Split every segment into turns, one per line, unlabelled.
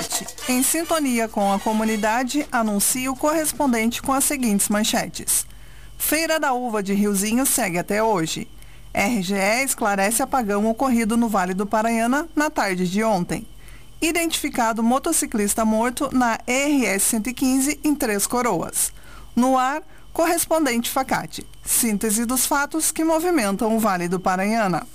Facate, em sintonia com a comunidade, anuncia o correspondente com as seguintes manchetes. Feira da Uva de Riozinho segue até hoje. RGE esclarece apagão ocorrido no Vale do Paranhana na tarde de ontem. Identificado motociclista morto na RS 115 em Três Coroas. No ar, correspondente Facate. Síntese dos fatos que movimentam o Vale do Paranhana.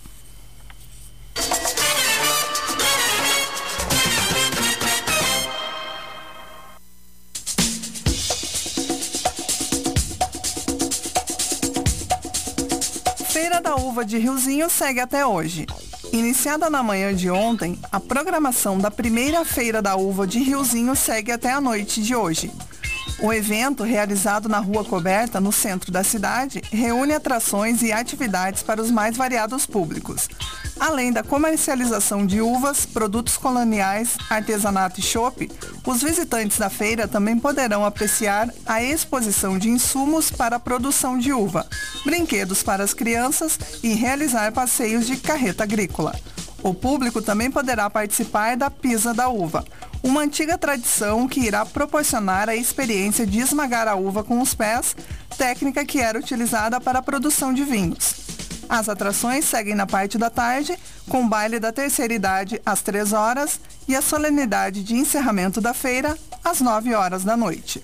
Feira da Uva de Riozinho segue até hoje. Iniciada na manhã de ontem, a programação da primeira Feira da Uva de Riozinho segue até a noite de hoje. O evento, realizado na Rua Coberta, no centro da cidade, reúne atrações e atividades para os mais variados públicos. Além da comercialização de uvas, produtos coloniais, artesanato e chopp, os visitantes da feira também poderão apreciar a exposição de insumos para a produção de uva, brinquedos para as crianças e realizar passeios de carreta agrícola. O público também poderá participar da Pisa da Uva, uma antiga tradição que irá proporcionar a experiência de esmagar a uva com os pés, técnica que era utilizada para a produção de vinhos. As atrações seguem na parte da tarde, com o baile da terceira idade às 3 horas e a solenidade de encerramento da feira às 9 horas da noite.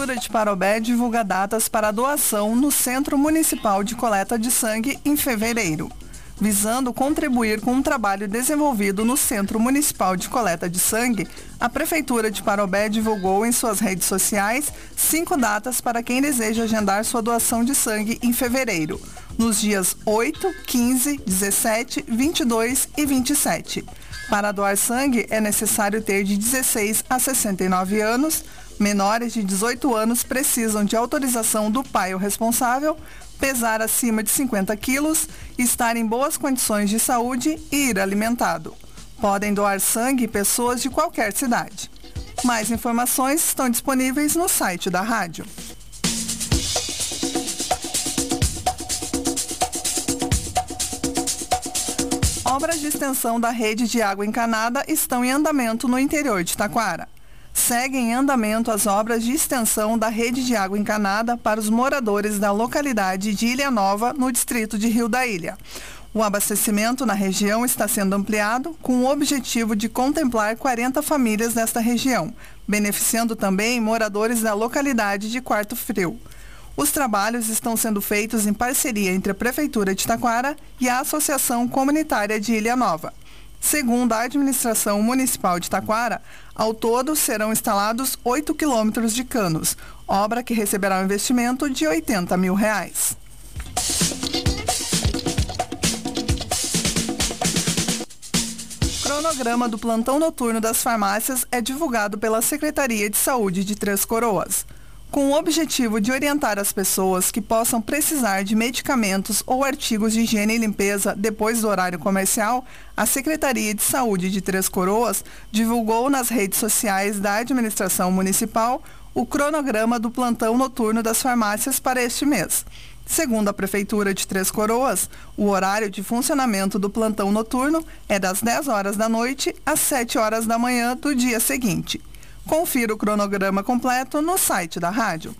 Prefeitura de Parobé divulga datas para doação no Centro Municipal de Coleta de Sangue em fevereiro. Visando contribuir com um trabalho desenvolvido no Centro Municipal de Coleta de Sangue, a Prefeitura de Parobé divulgou em suas redes sociais cinco datas para quem deseja agendar sua doação de sangue em fevereiro, nos dias 8, 15, 17, 22 e 27. Para doar sangue é necessário ter de 16 a 69 anos, Menores de 18 anos precisam de autorização do pai ou responsável, pesar acima de 50 quilos, estar em boas condições de saúde e ir alimentado. Podem doar sangue pessoas de qualquer cidade. Mais informações estão disponíveis no site da rádio. Obras de extensão da rede de água encanada estão em andamento no interior de Taquara seguem em andamento as obras de extensão da rede de água encanada para os moradores da localidade de Ilha Nova, no distrito de Rio da Ilha. O abastecimento na região está sendo ampliado com o objetivo de contemplar 40 famílias desta região, beneficiando também moradores da localidade de Quarto Frio. Os trabalhos estão sendo feitos em parceria entre a Prefeitura de Taquara e a Associação Comunitária de Ilha Nova. Segundo a administração municipal de Taquara, ao todo serão instalados 8 quilômetros de canos, obra que receberá um investimento de 80 mil reais. cronograma do plantão noturno das farmácias é divulgado pela Secretaria de Saúde de Três Coroas com o objetivo de orientar as pessoas que possam precisar de medicamentos ou artigos de higiene e limpeza depois do horário comercial, a Secretaria de Saúde de Três Coroas divulgou nas redes sociais da administração municipal o cronograma do plantão noturno das farmácias para este mês. Segundo a Prefeitura de Três Coroas, o horário de funcionamento do plantão noturno é das 10 horas da noite às 7 horas da manhã do dia seguinte. Confira o cronograma completo no site da rádio.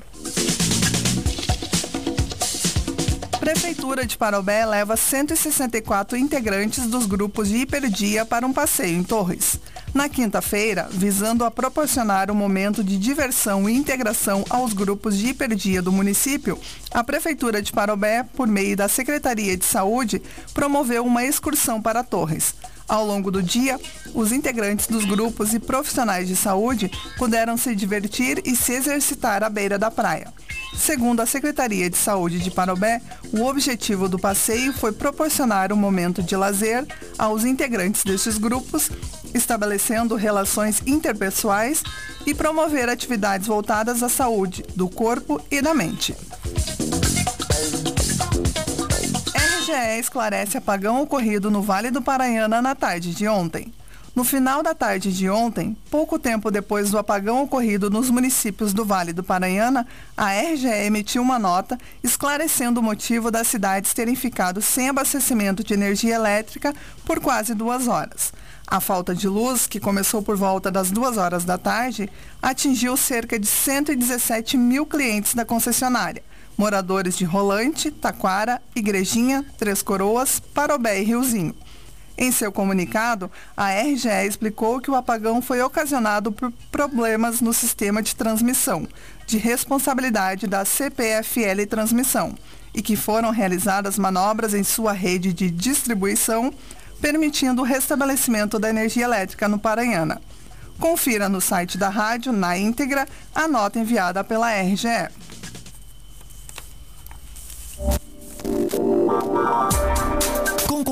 Prefeitura de Parobé leva 164 integrantes dos grupos de hiperdia para um passeio em Torres. Na quinta-feira, visando a proporcionar um momento de diversão e integração aos grupos de hiperdia do município, a Prefeitura de Parobé, por meio da Secretaria de Saúde, promoveu uma excursão para Torres. Ao longo do dia, os integrantes dos grupos e profissionais de saúde puderam se divertir e se exercitar à beira da praia. Segundo a Secretaria de Saúde de Parobé, o objetivo do passeio foi proporcionar um momento de lazer aos integrantes destes grupos, estabelecendo relações interpessoais e promover atividades voltadas à saúde do corpo e da mente. RGE esclarece apagão ocorrido no Vale do Paranhana na tarde de ontem. No final da tarde de ontem, pouco tempo depois do apagão ocorrido nos municípios do Vale do Paranhana, a RGE emitiu uma nota esclarecendo o motivo das cidades terem ficado sem abastecimento de energia elétrica por quase duas horas. A falta de luz, que começou por volta das duas horas da tarde, atingiu cerca de 117 mil clientes da concessionária moradores de Rolante, Taquara, Igrejinha, Três Coroas, Parobé e Riozinho. Em seu comunicado, a RGE explicou que o apagão foi ocasionado por problemas no sistema de transmissão, de responsabilidade da CPFL Transmissão, e que foram realizadas manobras em sua rede de distribuição, permitindo o restabelecimento da energia elétrica no Paranhana. Confira no site da rádio, na íntegra, a nota enviada pela RGE.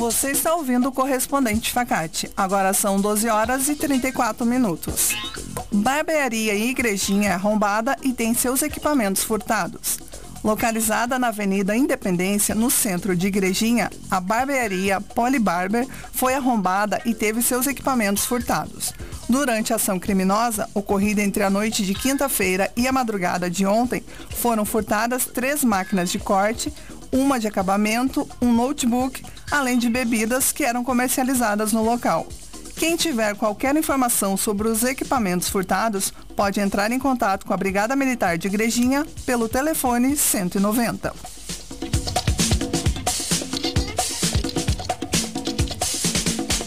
Você está ouvindo o correspondente Facate. Agora são 12 horas e 34 minutos. Barbearia e Igrejinha é arrombada e tem seus equipamentos furtados. Localizada na Avenida Independência, no centro de Igrejinha, a barbearia Polibarber foi arrombada e teve seus equipamentos furtados. Durante a ação criminosa, ocorrida entre a noite de quinta-feira e a madrugada de ontem, foram furtadas três máquinas de corte, uma de acabamento, um notebook, além de bebidas que eram comercializadas no local. Quem tiver qualquer informação sobre os equipamentos furtados pode entrar em contato com a Brigada Militar de Igrejinha pelo telefone 190.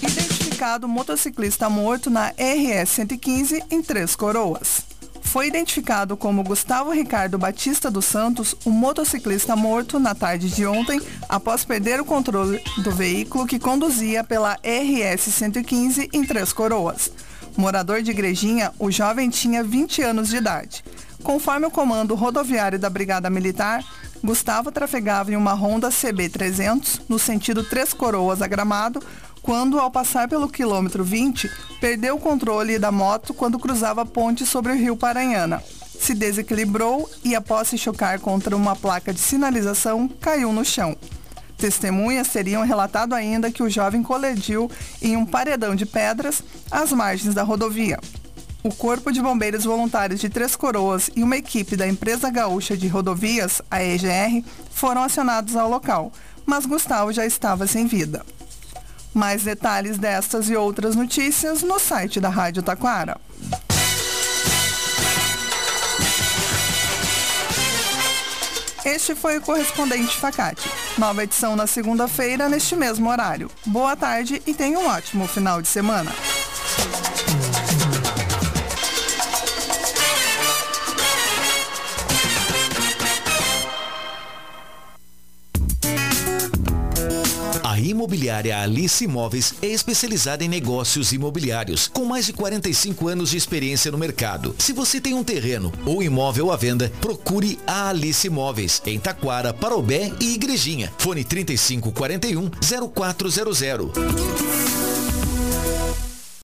Identificado motociclista morto na RS 115 em Três Coroas foi identificado como Gustavo Ricardo Batista dos Santos, um motociclista morto na tarde de ontem após perder o controle do veículo que conduzia pela RS 115 em Três Coroas. Morador de Igrejinha, o jovem tinha 20 anos de idade. Conforme o comando rodoviário da Brigada Militar, Gustavo trafegava em uma Honda CB300 no sentido Três Coroas a Gramado, quando, ao passar pelo quilômetro 20, perdeu o controle da moto quando cruzava a ponte sobre o rio Paranhana. Se desequilibrou e, após se chocar contra uma placa de sinalização, caiu no chão. Testemunhas teriam relatado ainda que o jovem colidiu em um paredão de pedras às margens da rodovia. O Corpo de Bombeiros Voluntários de Três Coroas e uma equipe da Empresa Gaúcha de Rodovias, a EGR, foram acionados ao local, mas Gustavo já estava sem vida. Mais detalhes destas e outras notícias no site da Rádio Taquara. Este foi o correspondente Facate. Nova edição na segunda-feira, neste mesmo horário. Boa tarde e tenha um ótimo final de semana.
Imobiliária Alice Imóveis é especializada em negócios imobiliários, com mais de 45 anos de experiência no mercado. Se você tem um terreno ou imóvel à venda, procure a Alice Imóveis, em Taquara, Parobé e Igrejinha. Fone 3541 0400.